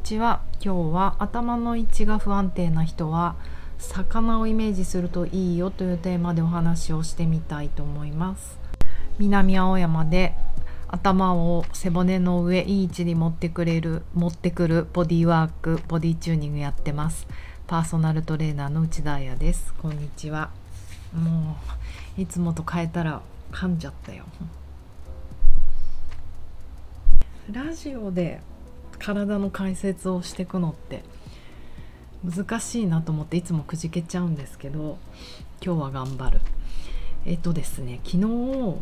ちは。今日は頭の位置が不安定な人は魚をイメージするといいよというテーマでお話をしてみたいと思います。南青山で頭を背骨の上いい位置に持ってくれる持ってくるボディワークボディチューニングやってます。パーソナルトレーナーの内田彩です。こんにちは。もういつもと変えたら噛んじゃったよ。ラジオで体の解説をしていくのって難しいなと思っていつもくじけちゃうんですけど今日は頑張る。えっとですね昨日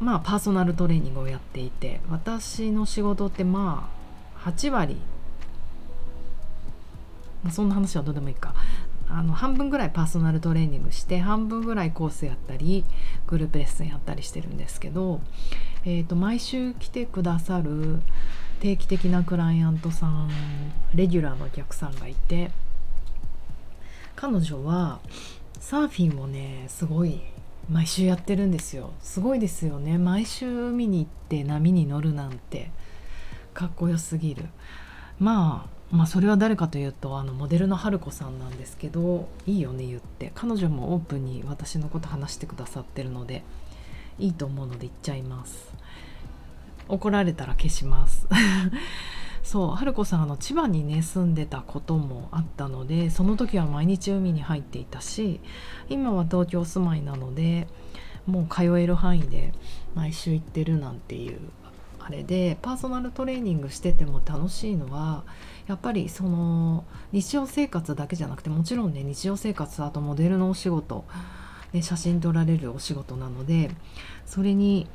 まあパーソナルトレーニングをやっていて私の仕事ってまあ8割まそんな話はどうでもいいか。あの半分ぐらいパーソナルトレーニングして半分ぐらいコースやったりグループレッスンやったりしてるんですけど、えーと、毎週来てくださる定期的なクライアントさんレギュラーのお客さんがいて彼女はサーフィンをねすごい毎週やってるんですよ。すごいですよね。毎週見に行って波に乗るなんてかっこよすぎる。まあまあそれは誰かというとあのモデルの春子さんなんですけどいいよね言って。彼女もオープンに私のこと話してくださってるのでいいと思うので言っちゃいます。怒られたら消します。そう春子さんあの千葉にね住んでたこともあったのでその時は毎日海に入っていたし今は東京住まいなのでもう通える範囲で毎週行ってるなんていうあれでパーソナルトレーニングしてても楽しいのはやっぱりその日常生活だけじゃなくてもちろんね日常生活あとモデルのお仕事で写真撮られるお仕事なのでそれに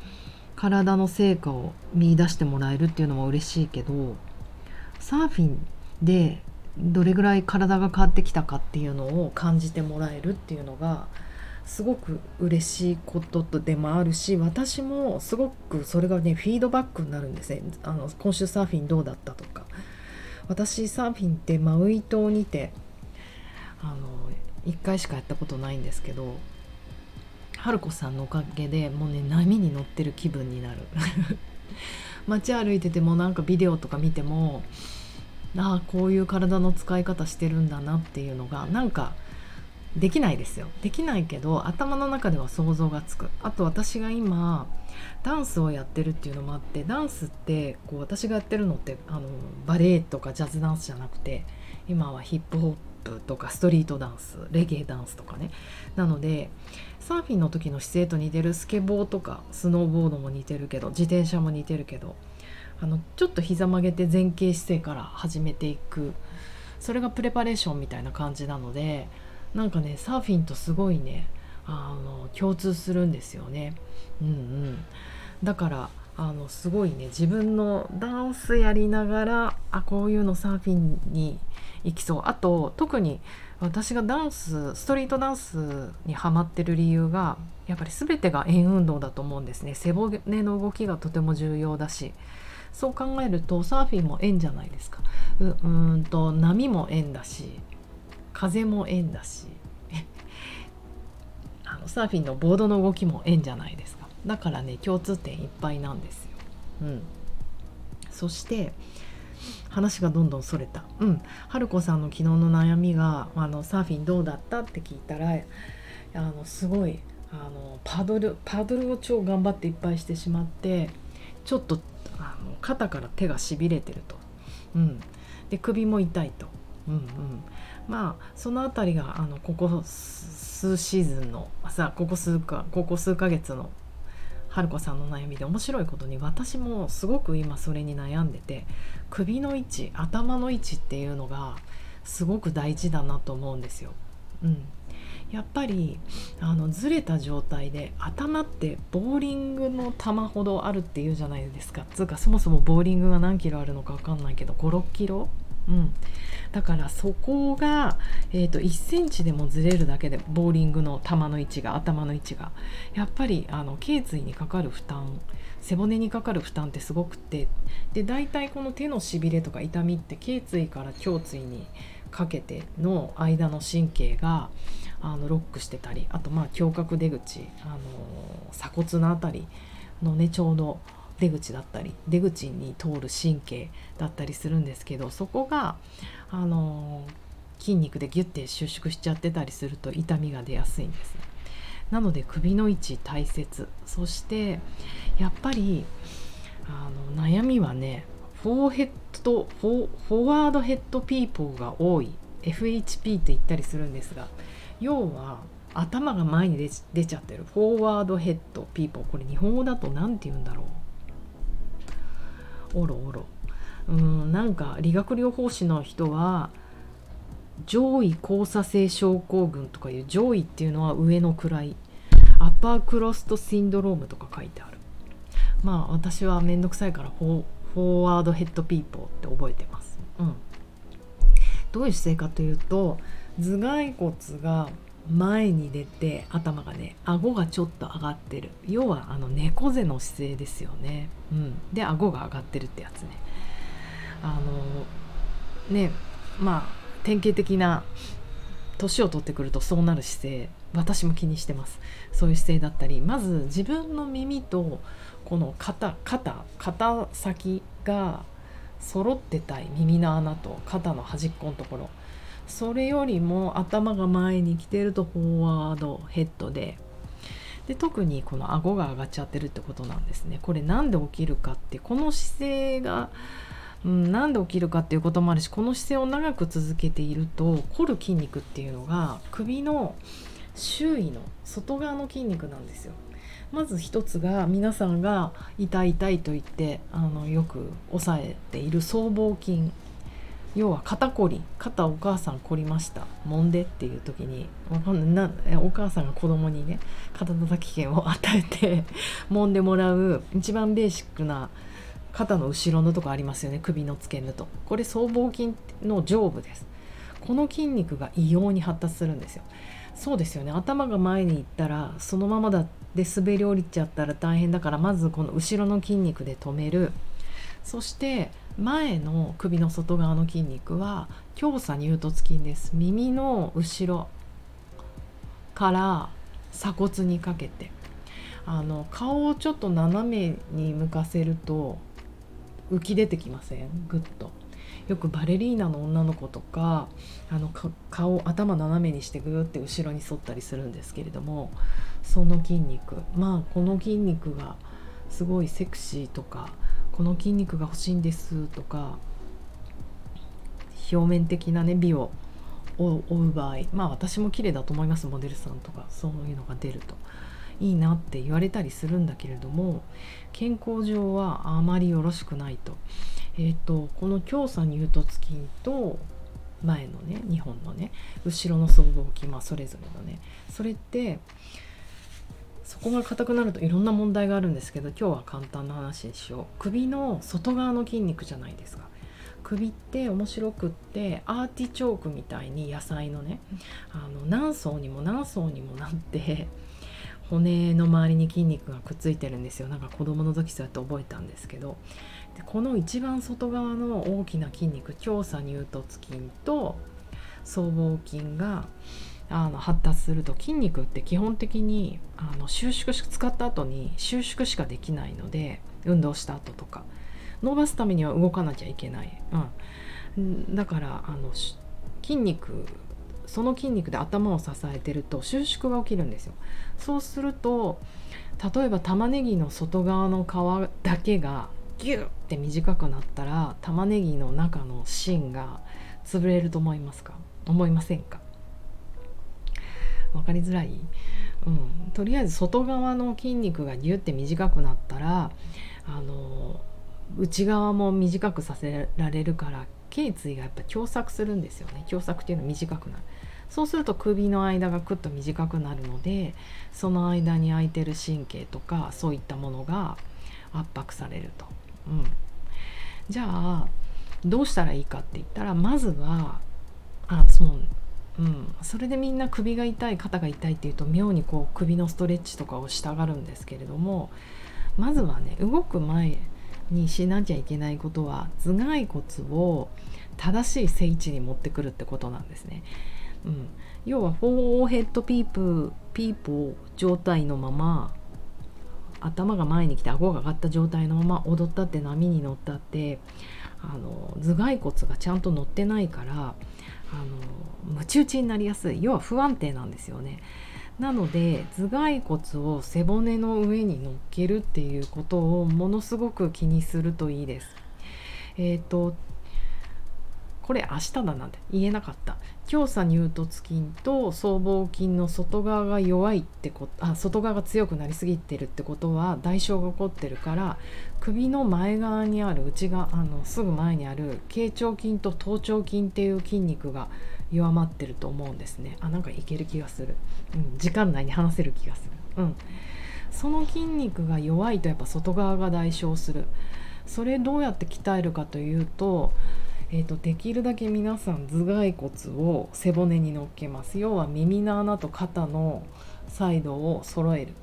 体の成果を見いだしてもらえるっていうのも嬉しいけどサーフィンでどれぐらい体が変わってきたかっていうのを感じてもらえるっていうのがすごく嬉しいことでもあるし私もすごくそれがねフィードバックになるんですね。あの今週サーフィンどうだったとか。私サーフィンってマウイ島にてあの1回しかやったことないんですけど春子さんのおかげでもうね波に乗ってる気分になる。街歩いててもなんかビデオとか見てもああこういう体の使い方してるんだなっていうのがなんかできないですよ。できないけど頭の中では想像がつく。あと私が今ダンスをやってるっていうのもあってダンスってこう私がやってるのってあのバレエとかジャズダンスじゃなくて今はヒップホップとかストリートダンスレゲエダンスとかね。なのでサーフィンの時の姿勢と似てるスケボーとかスノーボードも似てるけど自転車も似てるけどあのちょっと膝曲げて前傾姿勢から始めていく。それがプレパレーションみたいな感じなのでなんかねサーフィンとすごいねあの共通するんですよね。うんうん、だからあのすごいね自分のダンスやりながらあこういうのサーフィンに行きそう。あと特に私がダンスストリートダンスにハマってる理由がやっぱり全てが円運動だと思うんですね。背骨の動きがとても重要だし。そう考えるとサーフィンも円じゃないですか。ううんと波も円だし風も円だし。あのサーフィンのボードの動きも円じゃないですか。だからね共通点いっぱいなんですよ。うん、そして話がどんどんそれた。うん、春子さんの昨日の悩みがあのサーフィンどうだったって聞いたらあのすごいあのパドルパドルを超頑張っていっぱいしてしまってちょっとあの肩から手がしびれてると。うん、で首も痛いと。うんうん、まあその辺りがあのここ数シーズンのさここ数かここ数ヶ月の春子さんの悩みで面白いことに私もすごく今それに悩んでて首の位置頭の位置っていうのがすごく大事だなと思うんですよ。うん、やっぱりあのずれた状態で頭ってボーリングの球ほどあるっていうじゃないですかつうかそもそもボーリングが何キロあるのか分かんないけど56キロうん、だからそこが、えーと、1センチでもずれるだけでボーリングの球の位置が頭の位置が。やっぱりあの頸椎にかかる負担背骨にかかる負担ってすごくてで大体この手のしびれとか痛みって頸椎から胸椎にかけての間の神経があのロックしてたりあとまあ胸郭出口あの鎖骨の辺りのねちょうど出口だったり出口に通る神経だったりするんですけどそこがあの筋肉でギュッて収縮しちゃってたりすると痛みが出やすいんですね。なので首の位置大切。そしてやっぱりあの悩みはねフォーヘッドフォフォワードヘッドピーポーが多い。FHP って言ったりするんですが要は頭が前に出ちゃってる forward head people。これ日本語だと何て言うんだろう。おろおろ。うんなんか理学療法士の人は上位交差性症候群とかいう上位っていうのは上の位。アッパークロストシンドロームとか書いてある。まあ私は面倒くさいからフォフォワードヘッドピーポーって覚えてます、うん、どういう姿勢かというと頭蓋骨が前に出て頭がね顎がちょっと上がってる。要はあの猫背の姿勢ですよね、うん、で顎が上がってるってやつね。あのねまあ典型的な年を取ってくるとそうなる姿勢私も気にしてます。そういう姿勢だったりまず自分の耳とこの肩肩肩先が揃ってたい耳の穴と肩の端っこのところそれよりも頭が前に来てるとフォワードヘッドで。で特にこの顎が上がっちゃってるってことなんですね。これ何で起きるかってこの姿勢が、うん、何で起きるかっていうこともあるしこの姿勢を長く続けていると凝る筋肉っていうのが首の周囲の外側の筋肉なんですよ。まず一つが皆さんが痛い痛いと言ってあのよく押さえている僧帽筋。要は肩こり肩お母さん凝りました。揉んでっていう時にわかんない。なお母さんが子供にね肩叩き券を与えて 揉んでもらう一番ベーシックな肩の後ろのとこありますよね。首の付け根と。これ僧帽筋の上部です。この筋肉が異様に発達するんですよ。そうですよね。頭が前に行ったらそのままだで滑り降りちゃったら大変だからまずこの後ろの筋肉で止める。そして前の首の外側の筋肉は強鎖乳突筋です。耳の後ろから鎖骨にかけて。あの顔をちょっと斜めに向かせると浮き出てきません？ぐっと。よくバレリーナの女の子とかあの顔頭斜めにしてグーって後ろに反ったりするんですけれどもその筋肉。まあこの筋肉がすごいセクシーとかこの筋肉が欲しいんですとか表面的なね美を追う場合まあ私も綺麗だと思いますモデルさんとかそういうのが出ると。いいなって言われたりするんだけれども健康上はあまりよろしくないと。えーと、この強鎖乳突筋と前のね2本のね後ろの僧帽筋、まあ、それぞれのねそれってそこが硬くなるといろんな問題があるんですけど今日は簡単な話にしよう。首の外側の筋肉じゃないですか。首って面白くってアーティチョークみたいに野菜のねあの何層にも何層にもなって骨の周りに筋肉がくっついてるんですよ。なんか子供の時そうやって覚えたんですけど。でこの一番外側の大きな筋肉強鎖乳突筋と僧帽筋があの発達すると筋肉って基本的にあの収縮使った後に収縮しかできないので運動した後とか伸ばすためには動かなきゃいけない、うん、だからあの筋肉その筋肉で頭を支えてると収縮が起きるんですよ。そうすると例えば玉ねぎの外側の皮だけがギュッて短くなったら玉ねぎの中の芯が潰れると思いますか？思いませんか？分かりづらい、うん、とりあえず外側の筋肉がギュッて短くなったらあの内側も短くさせられるから頸椎がやっぱ狭窄するんですよね。狭窄っていうのは短くなる。そうすると首の間がクッと短くなるのでその間に空いてる神経とかそういったものが圧迫されると。うん、じゃあどうしたらいいかって言ったらまずはあそう。うん、それでみんな首が痛い肩が痛いっていうと妙にこう首のストレッチとかをしたがるんですけれどもまずはね動く前にしなきゃいけないことは頭蓋骨を正しい正位置に持ってくるってことなんですね。うん、要は forehead peop people 状態のまま頭が前に来て顎が上がった状態のまま踊ったって波に乗ったってあの頭蓋骨がちゃんと乗ってないからあのムチ打ちになりやすい要は不安定なんですよね。なので頭蓋骨を背骨の上に乗っけるっていうことをものすごく気にするといいです。えっ、ー、とこれ明日だなんて言えなかった。強鎖乳突筋と僧帽筋の外側が弱いってことあ外側が強くなりすぎてるってことは代償が起こってるから首の前側にある内側あのすぐ前にある頸腸筋と頭頂筋っていう筋肉が弱まってると思うんですね。あなんかいける気がする、うん、時間内に話せる気がする。うん。その筋肉が弱いとやっぱ外側が代償する。それどうやって鍛えるかというとえーと、できるだけ皆さん頭蓋骨を背骨に乗っけます要は耳の穴と肩のサイドを揃える。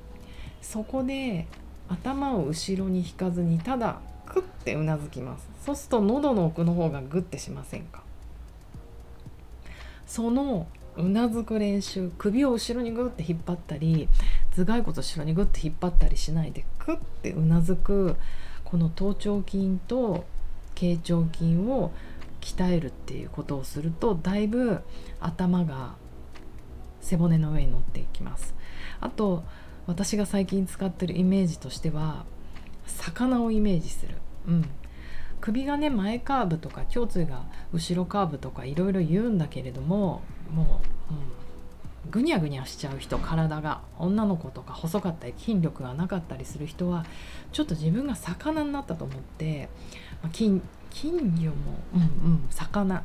そこで頭を後ろに引かずにただクッてうなずきます。そうすると喉の奥の方がグッてしませんか？そのうなずく練習首を後ろにグッて引っ張ったり頭蓋骨を後ろにグッて引っ張ったりしないでクッてうなずくこの頭頂筋と頸腸筋を鍛えるっていうことをするとだいぶ頭が背骨の上に乗っていきます。あと私が最近使ってるイメージとしては魚をイメージする、うん、首がね前カーブとか胸椎が後ろカーブとかいろいろ言うんだけれどももう、うん、ぐにゃぐにゃしちゃう人体が女の子とか細かったり筋力がなかったりする人はちょっと自分が魚になったと思って、まあ、筋金魚もうんうん。魚。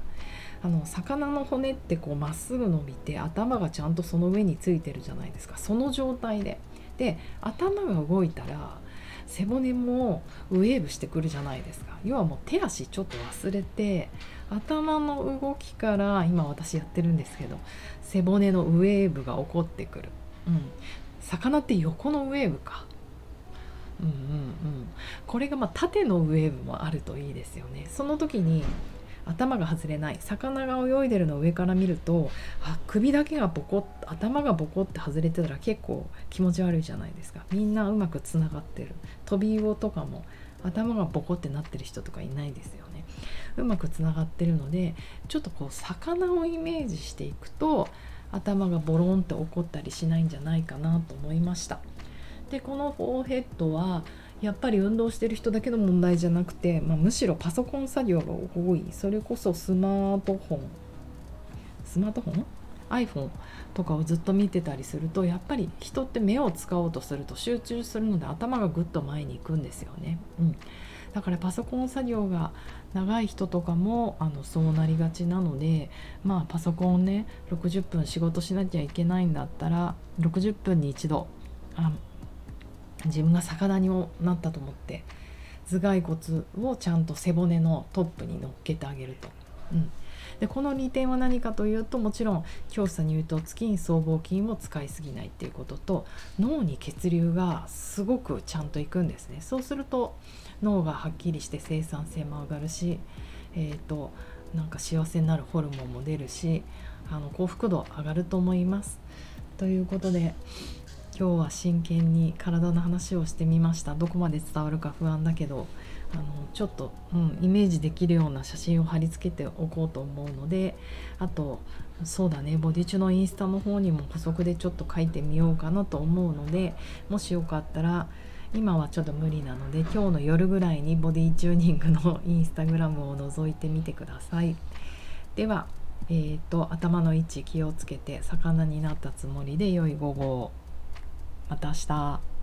あの魚の骨ってこうまっすぐ伸びて頭がちゃんとその上についてるじゃないですか。その状態で。で頭が動いたら背骨もウェーブしてくるじゃないですか。要はもう手足ちょっと忘れて頭の動きから今私やってるんですけど背骨のウェーブが起こってくる、うん、魚って横のウェーブかうんうんこれがまあ縦のウェーブもあるといいですよね。その時に頭が外れない。魚が泳いでるのを上から見るとあ首だけがボコッ頭がボコって外れてたら結構気持ち悪いじゃないですか。みんなうまくつながってる。飛び魚とかも頭がボコってなってる人とかいないですよね。うまくつながってるのでちょっとこう魚をイメージしていくと頭がボロンって起こったりしないんじゃないかなと思いました。でこのフォーヘッドはやっぱり運動してる人だけの問題じゃなくて、まあ、むしろパソコン作業が多い。それこそスマートフォン。スマートフォン？iPhone とかをずっと見てたりするとやっぱり人って目を使おうとすると集中するので頭がぐっと前に行くんですよね。うん、だからパソコン作業が長い人とかもあのそうなりがちなのでまあパソコンね60分仕事しなきゃいけないんだったら60分に一度あ自分が魚になったと思って頭蓋骨をちゃんと背骨のトップに乗っけてあげると。うんでこの2点は何かというともちろん強鎖乳突筋僧帽筋を使いすぎないっていうことと脳に血流がすごくちゃんといくんですねそうすると脳がはっきりして生産性も上がるしえーと、なんか幸せになるホルモンも出るしあの幸福度上がると思います。ということで今日は真剣に体の話をしてみましたどこまで伝わるか不安だけどあのちょっと、うん、イメージできるような写真を貼り付けておこうと思うのであとそうだねボディチュのインスタの方にも補足でちょっと書いてみようかなと思うのでもしよかったら今はちょっと無理なので今日の夜ぐらいにボディチューニングのインスタグラムを覗いてみてください。ではえーと、頭の位置気をつけて魚になったつもりで良い午後を。また明日。